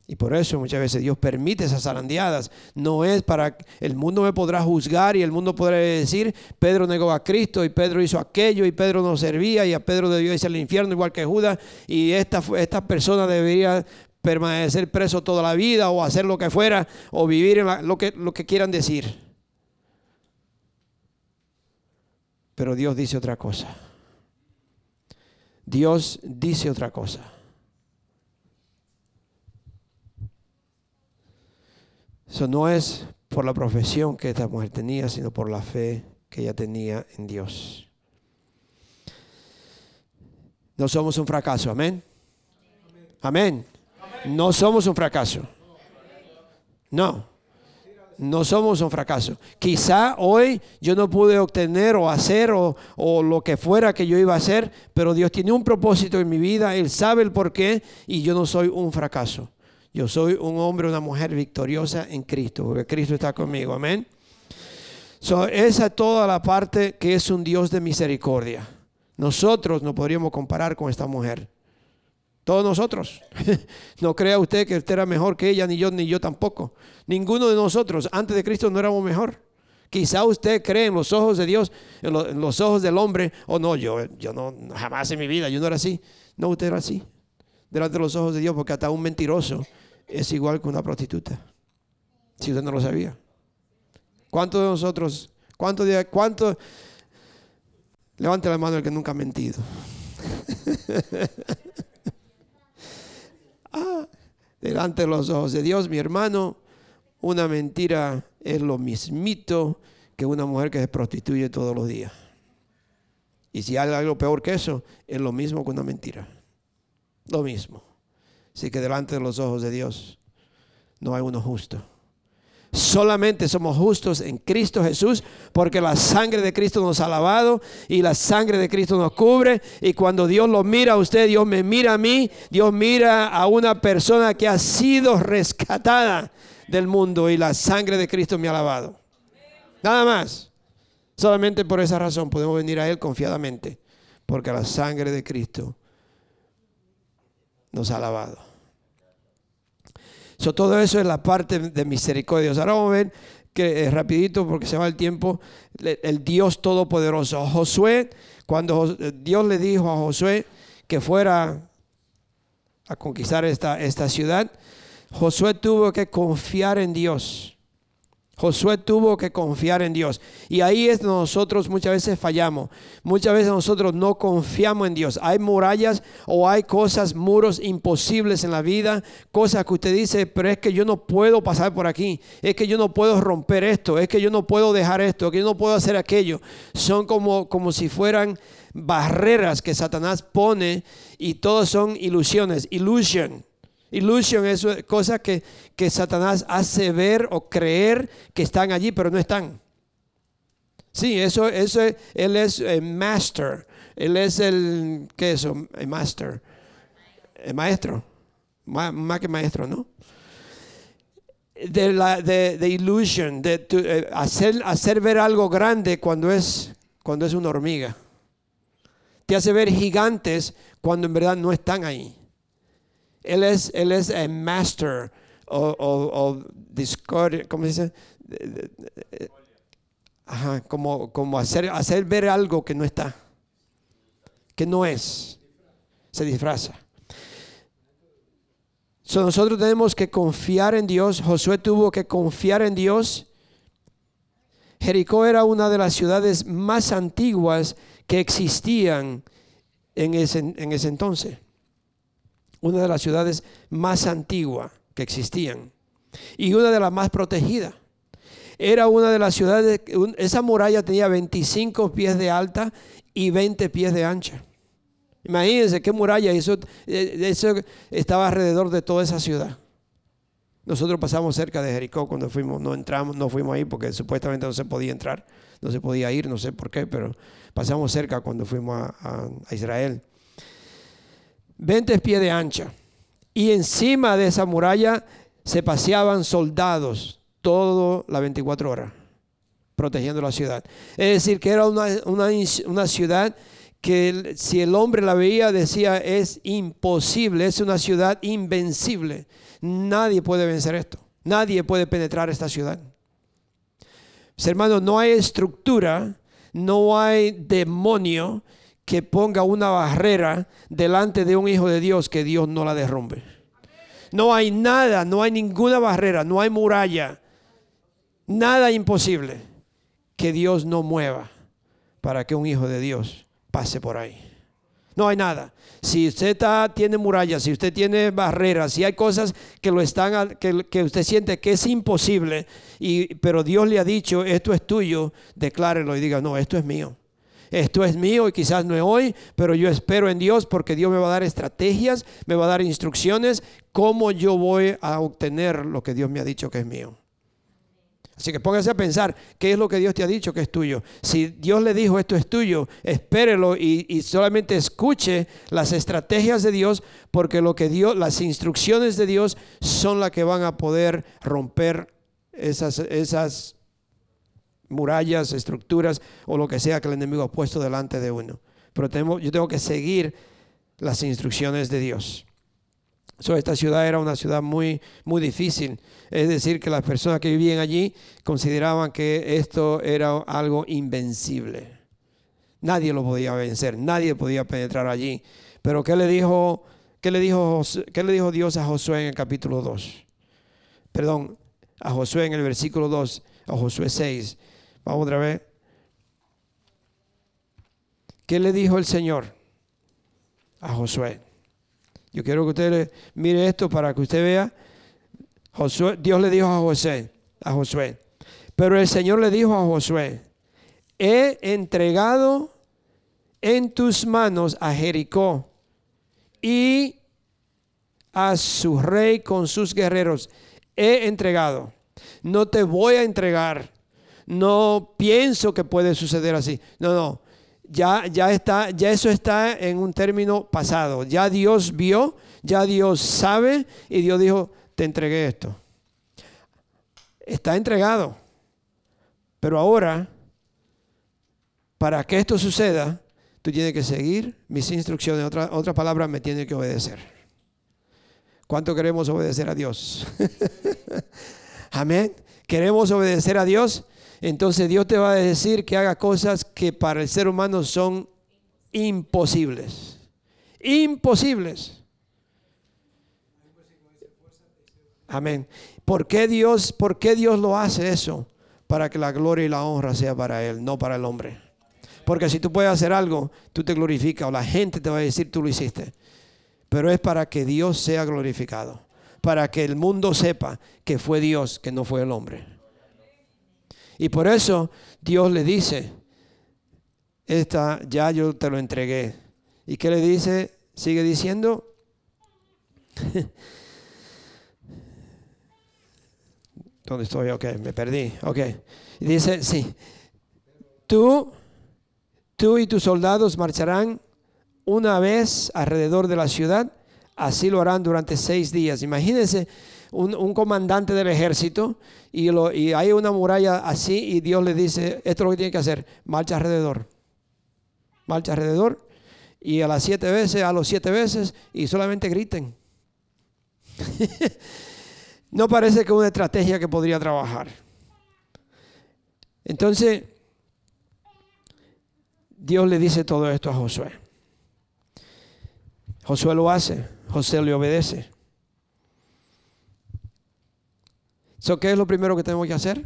Y por eso muchas veces Dios permite esas zarandeadas. No es para el mundo me podrá juzgar y el mundo podrá decir, Pedro negó a Cristo y Pedro hizo aquello y Pedro no servía y a Pedro debió irse al infierno igual que Judas y esta, esta persona debería permanecer preso toda la vida o hacer lo que fuera o vivir en lo, que, lo que quieran decir. Pero Dios dice otra cosa. Dios dice otra cosa. Eso no es por la profesión que esta mujer tenía, sino por la fe que ella tenía en Dios. No somos un fracaso, amén. Amén. No somos un fracaso. No, no somos un fracaso. Quizá hoy yo no pude obtener o hacer o, lo que fuera que yo iba a hacer, pero Dios tiene un propósito en mi vida, Él sabe el por qué y yo no soy un fracaso. Yo soy un hombre, una mujer victoriosa en Cristo, porque Cristo está conmigo, amén. esa es toda la parte que es un Dios de misericordia. Nosotros no podríamos comparar con esta mujer. Todos nosotros. no crea usted que usted era mejor que ella, ni yo, ni yo tampoco. Ninguno de nosotros antes de Cristo no éramos mejor. Quizá usted cree en los ojos de Dios, en, los ojos del hombre, o no, yo, yo no, jamás en mi vida, yo no era así. No, usted era así. Delante de los ojos de Dios, porque hasta un mentiroso es igual que una prostituta. Si usted no lo sabía. ¿Cuántos de nosotros, cuántos, cuánto, levante la mano el que nunca ha mentido? Ah, delante de los ojos de Dios, mi hermano, una mentira es lo mismito que una mujer que se prostituye todos los días. Y si hay algo peor que eso, es lo mismo que una mentira. Lo mismo. Así que delante de los ojos de Dios, no hay uno justo. Solamente somos justos en Cristo Jesús porque la sangre de Cristo nos ha lavado y la sangre de Cristo nos cubre. Y cuando Dios lo mira a usted, Dios me mira a mí, Dios mira a una persona que ha sido rescatada del mundo y la sangre de Cristo me ha lavado. Nada más. Solamente por esa razón podemos venir a Él confiadamente porque la sangre de Cristo nos ha lavado. todo eso es la parte de misericordia. Ahora vamos a ver que es rapidito porque se va el tiempo, el Dios Todopoderoso. Josué, cuando Dios le dijo a Josué que fuera a conquistar esta, esta ciudad, Josué tuvo que confiar en Dios. Josué tuvo que confiar en Dios. Y ahí es nosotros muchas veces fallamos. Muchas veces nosotros no confiamos en Dios. Hay murallas o hay cosas, muros imposibles en la vida. Cosas que usted dice, pero es que yo no puedo pasar por aquí. Es que yo no puedo romper esto. Es que yo no puedo dejar esto. Que yo no puedo hacer aquello. Son como, como si fueran barreras que Satanás pone y todos son ilusiones. Illusion. Illusion es cosa que, que Satanás hace ver o creer que están allí, pero no están. Sí, eso, eso él es el master. Él es el, ¿qué es eso? El master. El maestro. Más, que maestro, ¿no? De, la, de, de illusion, de eh, hacer, hacer ver algo grande cuando es, cuando es una hormiga. Te hace ver gigantes cuando en verdad no están ahí. Él es, él es el master o, o, ¿cómo se dice? Ajá, como, como hacer, hacer ver algo que no está, que no es, se disfraza. nosotros tenemos que confiar en Dios. Josué tuvo que confiar en Dios. Jericó era una de las ciudades más antiguas que existían en ese, en ese entonces una de las ciudades más antiguas que existían y una de las más protegidas. Era una de las ciudades, esa muralla tenía 25 pies de alta y 20 pies de ancha. Imagínense qué muralla, eso, eh, eso estaba alrededor de toda esa ciudad. Nosotros pasamos cerca de Jericó cuando fuimos, no entramos, no fuimos ahí porque supuestamente no se podía entrar, no se podía ir, no sé por qué, pero pasamos cerca cuando fuimos a Israel. 20 pies de ancha. Y encima de esa muralla se paseaban soldados todas las 24 horas, protegiendo la ciudad. Es decir, que era una, una ciudad que si el hombre la veía decía es imposible, es una ciudad invencible. Nadie puede vencer esto, nadie puede penetrar esta ciudad. Hermanos, no hay estructura, no hay demonio que ponga una barrera delante de un hijo de Dios que Dios no la derrumbe. No hay nada, no hay ninguna barrera, no hay muralla, nada imposible que Dios no mueva para que un hijo de Dios pase por ahí. No hay nada. Si usted tiene murallas, si usted tiene barreras, si hay cosas que lo están que, que, usted siente que es imposible, y, pero Dios le ha dicho, esto es tuyo, declárelo y diga, no, esto es mío esto es mío y quizás no es hoy, pero yo espero en Dios porque Dios me va a dar estrategias, me va a dar instrucciones, cómo yo voy a obtener lo que Dios me ha dicho que es mío. Así que póngase a pensar qué es lo que Dios te ha dicho que es tuyo. Si Dios le dijo esto es tuyo, espérelo y, y, solamente escuche las estrategias de Dios, porque lo que Dios, las instrucciones de Dios son las que van a poder romper esas, esas murallas, estructuras o lo que sea que el enemigo ha puesto delante de uno. Pero tenemos, yo tengo que seguir las instrucciones de Dios. esta ciudad era una ciudad muy, muy difícil. Es decir, que las personas que vivían allí consideraban que esto era algo invencible. Nadie lo podía vencer, nadie podía penetrar allí. Pero ¿qué le dijo, qué le dijo, qué le dijo Dios a Josué en el capítulo 2? Perdón, a Josué en el versículo 2, a Josué 6. Vamos otra vez. ¿Qué le dijo el Señor a Josué? Yo quiero que usted mire esto para que usted vea. Josué, Dios le dijo a José, a Josué. Pero el Señor le dijo a Josué, he entregado en tus manos a Jericó y a su rey con sus guerreros. he entregado. No te voy a entregar. No pienso que puede suceder así. No, no. Ya, ya está, ya eso está en un término pasado. Ya Dios vio, ya Dios sabe y Dios dijo, te entregué esto. Está entregado. Pero ahora, para que esto suceda, tú tienes que seguir mis instrucciones. Otra, otra palabra, me tiene que obedecer. ¿Cuánto queremos obedecer a Dios? Amén. ¿Queremos obedecer a Dios? Entonces Dios te va a decir que haga cosas que para el ser humano son imposibles. Imposibles. Amén. ¿Por qué Dios, por qué Dios lo hace eso? Para que la gloria y la honra sea para Él, no para el hombre. Porque si tú puedes hacer algo, tú te glorificas o la gente te va a decir tú lo hiciste. Pero es para que Dios sea glorificado. Para que el mundo sepa que fue Dios, que no fue el hombre. Y por eso Dios le dice, esta ya yo te lo entregué. ¿Y qué le dice? Sigue diciendo. ¿Dónde estoy? Ok, me perdí. Ok. Y dice, sí. Tú Tú y tus soldados marcharán una vez alrededor de la ciudad, así lo harán durante seis días. Imagínense un, comandante del ejército y, y, hay una muralla así y Dios le dice, esto es lo que tiene que hacer, marcha alrededor. Marcha alrededor y a las siete veces, a los siete veces y solamente griten. no parece que una estrategia que podría trabajar. Entonces, Dios le dice todo esto a Josué. Josué lo hace, José le obedece. ¿Qué es lo primero que tenemos que hacer?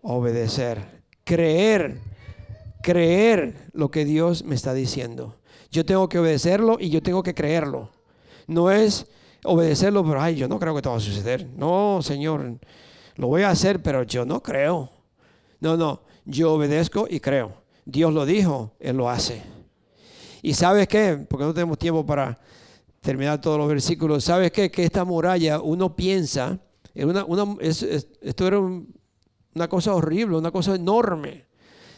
Obedecer, creer, creer lo que Dios me está diciendo. Yo tengo que obedecerlo y yo tengo que creerlo. No es obedecerlo, pero ay, yo no creo que esto va a suceder. No, Señor, lo voy a hacer, pero yo no creo. No, no, yo obedezco y creo. Dios lo dijo, Él lo hace. Y sabes qué, porque no tenemos tiempo para terminar todos los versículos, sabes qué, que esta muralla uno piensa, una, esto era una cosa horrible, una cosa enorme.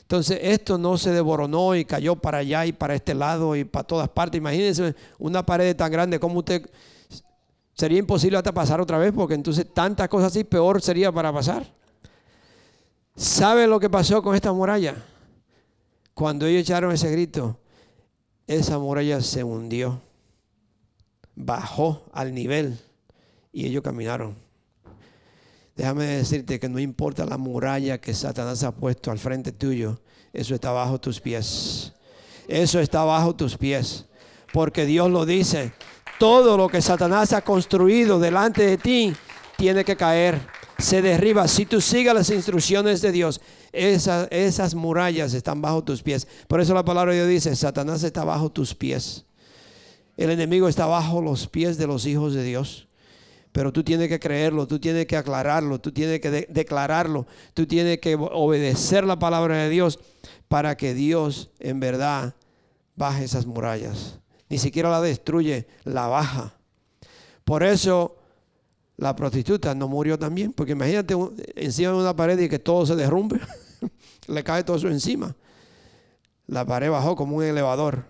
Entonces esto no se devoronó y cayó para allá y para este lado y para todas partes. Imagínense una pared tan grande como usted sería imposible hasta pasar otra vez porque entonces tantas cosas así peor sería para pasar. ¿Sabe lo que pasó con esta muralla? Cuando ellos echaron ese grito, esa muralla se hundió, bajó al nivel y ellos caminaron. Déjame decirte que no importa la muralla que Satanás ha puesto al frente tuyo, eso está bajo tus pies. Eso está bajo tus pies. Porque Dios lo dice, todo lo que Satanás ha construido delante de ti tiene que caer se derriba. Si tú sigas las instrucciones de Dios, esas, esas murallas están bajo tus pies. Por eso la palabra de Dios dice, Satanás está bajo tus pies. El enemigo está bajo los pies de los hijos de Dios. Pero tú tienes que creerlo, tú tienes que aclararlo, tú tienes que declararlo, tú tienes que obedecer la palabra de Dios para que Dios en verdad baje esas murallas. Ni siquiera la destruye, la baja. Por eso la prostituta no murió también, porque imagínate encima de una pared y que todo se derrumbe, le cae todo eso encima. La pared bajó como un elevador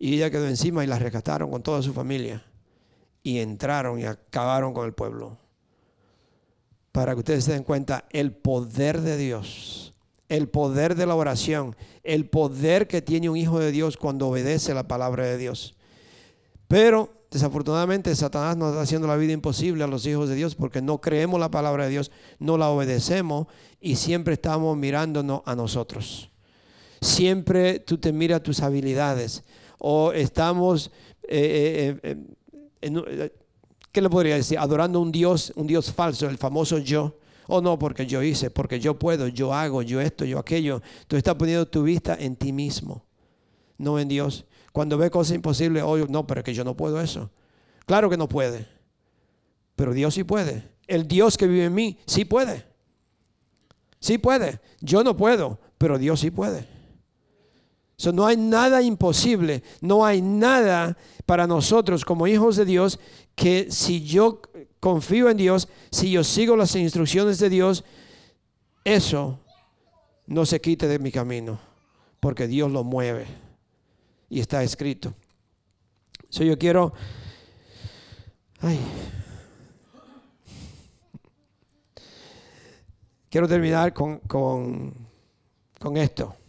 y ella quedó encima y la rescataron con toda su familia y entraron y acabaron con el pueblo. Para que ustedes se den cuenta el poder de Dios, el poder de la oración, el poder que tiene un hijo de Dios cuando obedece la palabra de Dios. Pero Desafortunadamente, Satanás nos está haciendo la vida imposible a los hijos de Dios porque no creemos la palabra de Dios, no la obedecemos y siempre estamos mirándonos a nosotros. Siempre tú te miras tus habilidades o estamos, eh, eh, eh, ¿qué le podría decir? Adorando un Dios, un Dios falso, el famoso yo. O no, porque yo hice, porque yo puedo, yo hago, yo esto, yo aquello. Tú estás poniendo tu vista en ti mismo, no en Dios. Cuando ve cosas imposibles, hoy no, pero es que yo no puedo eso. Claro que no puede. Pero Dios sí puede. El Dios que vive en mí sí puede. Sí puede. Yo no puedo, pero Dios sí puede. No hay nada imposible, no hay nada para nosotros como hijos de Dios que si yo confío en Dios, si yo sigo las instrucciones de Dios, eso no se quite de mi camino, porque Dios lo mueve y está escrito. So yo quiero, ay, quiero terminar con, con, con esto.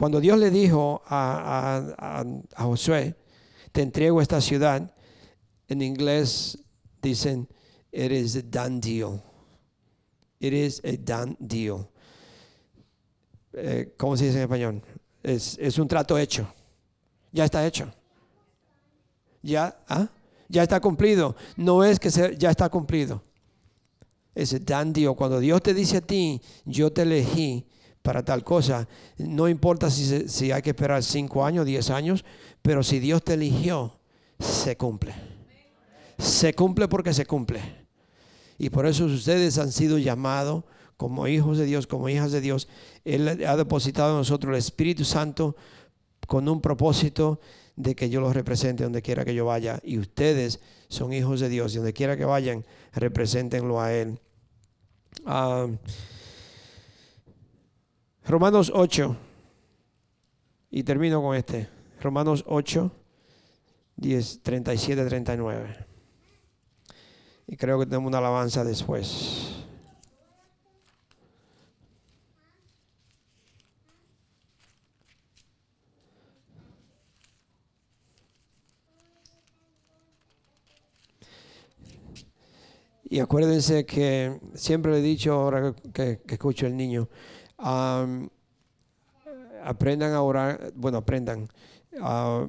Cuando Dios le dijo a, a, Josué, te entrego esta ciudad, en inglés dicen, it is a done deal. It is a done deal. Eh, ¿Cómo se dice en español? Es, es, un trato hecho. Ya está hecho. Ya, ¿ah? ya está cumplido. No es que se, ya está cumplido. Es done deal. Cuando Dios te dice a ti, yo te elegí para tal cosa, no importa si, hay que esperar cinco años, diez años, pero si Dios te eligió, se cumple. Se cumple porque se cumple. Y por eso ustedes han sido llamados como hijos de Dios, como hijas de Dios. Él ha depositado en nosotros el Espíritu Santo con un propósito de que yo los represente donde quiera que yo vaya. Y ustedes son hijos de Dios y donde quiera que vayan, representenlo a Él. Ah, Romanos 8, y termino con este. Romanos 8, 10, 37, 39. Y creo que tenemos una alabanza después. Y acuérdense que siempre le he dicho ahora que, escucho el niño, aprendan a orar, bueno, aprendan, uh,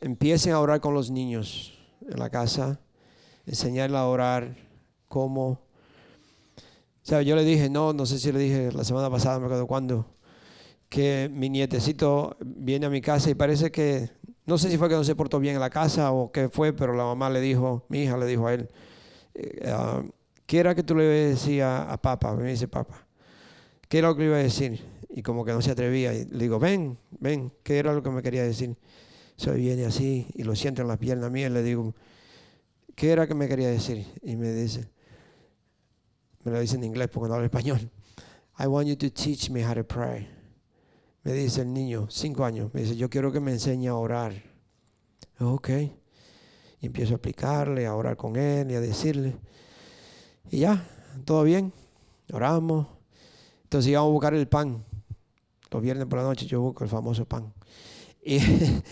empiecen a orar con los niños en la casa, enseñarles a orar cómo. O sea, yo le dije, no, no sé si le dije la semana pasada, me acuerdo cuándo, que mi nietecito viene a mi casa y parece que, no sé si fue que no se portó bien en la casa o qué fue, pero la mamá le dijo, mi hija le dijo a él, ah, ¿qué era que tú le decías a papá? Me dice papá. ¿Qué era lo que le iba a decir? Y como que no se atrevía. Le digo, ven, ven, ¿qué era lo que me quería decir? Soy viene así y lo siento en la pierna mía y le digo, ¿qué era que me quería decir? Y me dice, me lo dice en inglés porque no hablo español. I want you to teach me how to pray. Me dice el niño, cinco años, me dice, yo quiero que me enseñe a orar. Ok. Y empiezo a explicarle, a orar con él y a decirle. Y ya, todo bien. Oramos. Entonces íbamos a buscar el pan. Los viernes por la noche yo busco el famoso pan. Y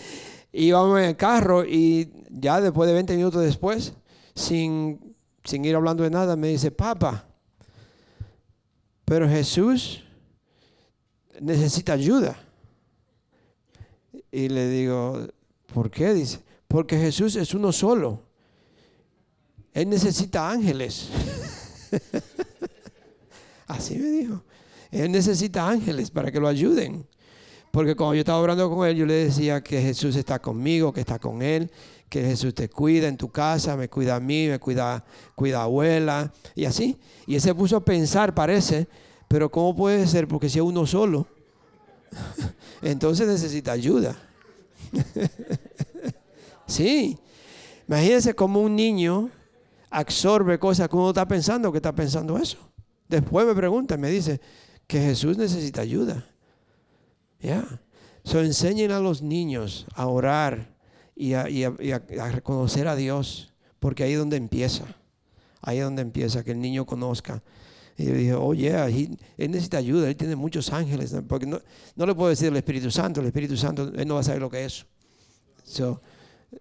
íbamos en el carro y ya después de 20 minutos después, sin, sin ir hablando de nada, me dice, papá, pero Jesús necesita ayuda. Y le digo, ¿por qué? Dice, porque Jesús es uno solo. Él necesita ángeles. Así me dijo. Él necesita ángeles para que lo ayuden. Porque cuando yo estaba hablando con él, yo le decía que Jesús está conmigo, que está con él, que Jesús te cuida en tu casa, me cuida a mí, me cuida, cuida a abuela, y así. Y él se puso a pensar, parece, pero ¿cómo puede ser? Porque si es uno solo, entonces necesita ayuda. Sí. Imagínense cómo un niño absorbe cosas que uno está pensando que está pensando eso. Después me pregunta, me dice que Jesús necesita ayuda. Ya. So enseñen a los niños a orar y a, reconocer a Dios, porque ahí es donde empieza. Ahí es donde empieza, que el niño conozca. Y yo dije, oh yeah, él necesita ayuda, él tiene muchos ángeles. Porque no, no le puedo decir el Espíritu Santo, el Espíritu Santo, él no va a saber lo que es. So,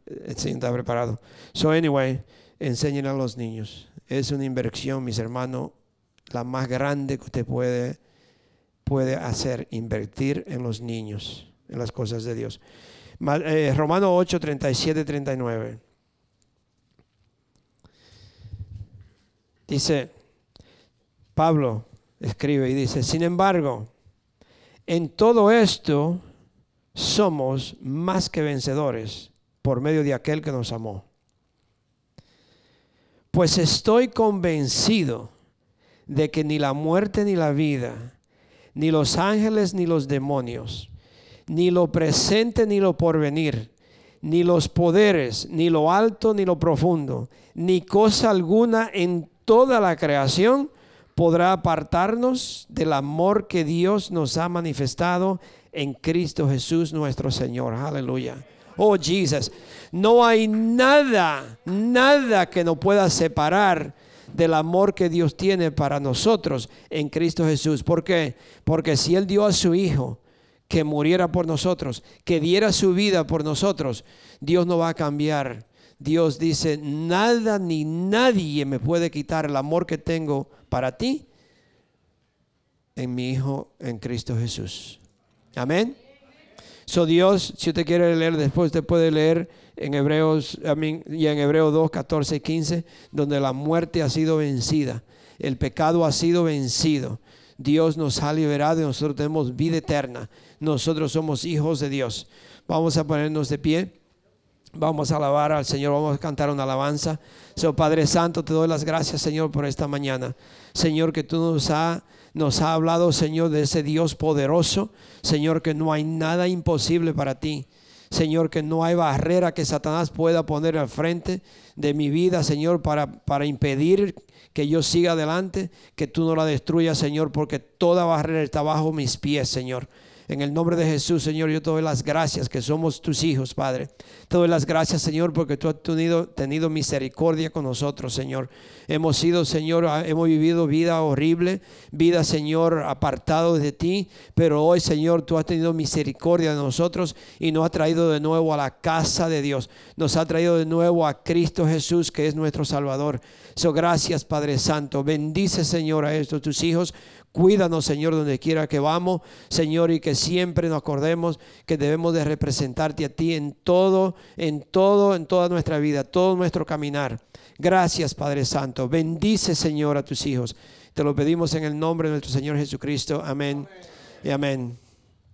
el Señor está preparado. So, anyway, enseñen a los niños. Es una inversión, mis hermanos, la más grande que usted puede, puede hacer, invertir en los niños, en las cosas de Dios. Eh, Romano 8, 37, 39. Dice, Pablo escribe y dice, sin embargo, en todo esto somos más que vencedores por medio de aquel que nos amó. Pues estoy convencido de que ni la muerte ni la vida, ni los ángeles ni los demonios, ni lo presente ni lo porvenir, ni los poderes, ni lo alto, ni lo profundo, ni cosa alguna en toda la creación podrá apartarnos del amor que Dios nos ha manifestado en Cristo Jesús nuestro Señor. Aleluya. Oh Jesus, no hay nada, nada que nos pueda separar del amor que Dios tiene para nosotros en Cristo Jesús. ¿Por qué? Porque si Él dio a su Hijo que muriera por nosotros, que diera su vida por nosotros, Dios no va a cambiar. Dios dice, nada ni nadie me puede quitar el amor que tengo para ti en mi Hijo, en Cristo Jesús. Amén. So Dios, si usted quiere leer después, usted puede leer en Hebreos, y en Hebreos 2, 14 y 15, donde la muerte ha sido vencida, el pecado ha sido vencido. Dios nos ha liberado y nosotros tenemos vida eterna. Nosotros somos hijos de Dios. Vamos a ponernos de pie. Vamos a alabar al Señor, vamos a cantar una alabanza. Señor Padre Santo, te doy las gracias, Señor, por esta mañana. Señor, que tú nos has nos ha hablado, Señor, de ese Dios poderoso. Señor, que no hay nada imposible para ti. Señor, que no hay barrera que Satanás pueda poner al frente de mi vida, Señor, para, para impedir que yo siga adelante, que tú no la destruyas, Señor, porque toda barrera está bajo mis pies, Señor. En el nombre de Jesús, Señor, yo te doy las gracias que somos tus hijos, Padre. Te doy las gracias, Señor, porque tú has tenido, tenido misericordia con nosotros, Señor. Hemos sido, Señor, ah, hemos vivido vida horrible, vida, Señor, apartado de ti, pero hoy, Señor, tú has tenido misericordia de nosotros y nos ha traído de nuevo a la casa de Dios. Nos ha traído de nuevo a Cristo Jesús, que es nuestro Salvador. So, gracias, Padre Santo. Bendice, Señor, a estos tus hijos Cuídanos, Señor, donde quiera que vamos, Señor, y que siempre nos acordemos que debemos de representarte a ti en todo, en todo, en toda nuestra vida, todo nuestro caminar. Gracias, Padre Santo. Bendice, Señor, a tus hijos. Te lo pedimos en el nombre de nuestro Señor Jesucristo. Amén y amén.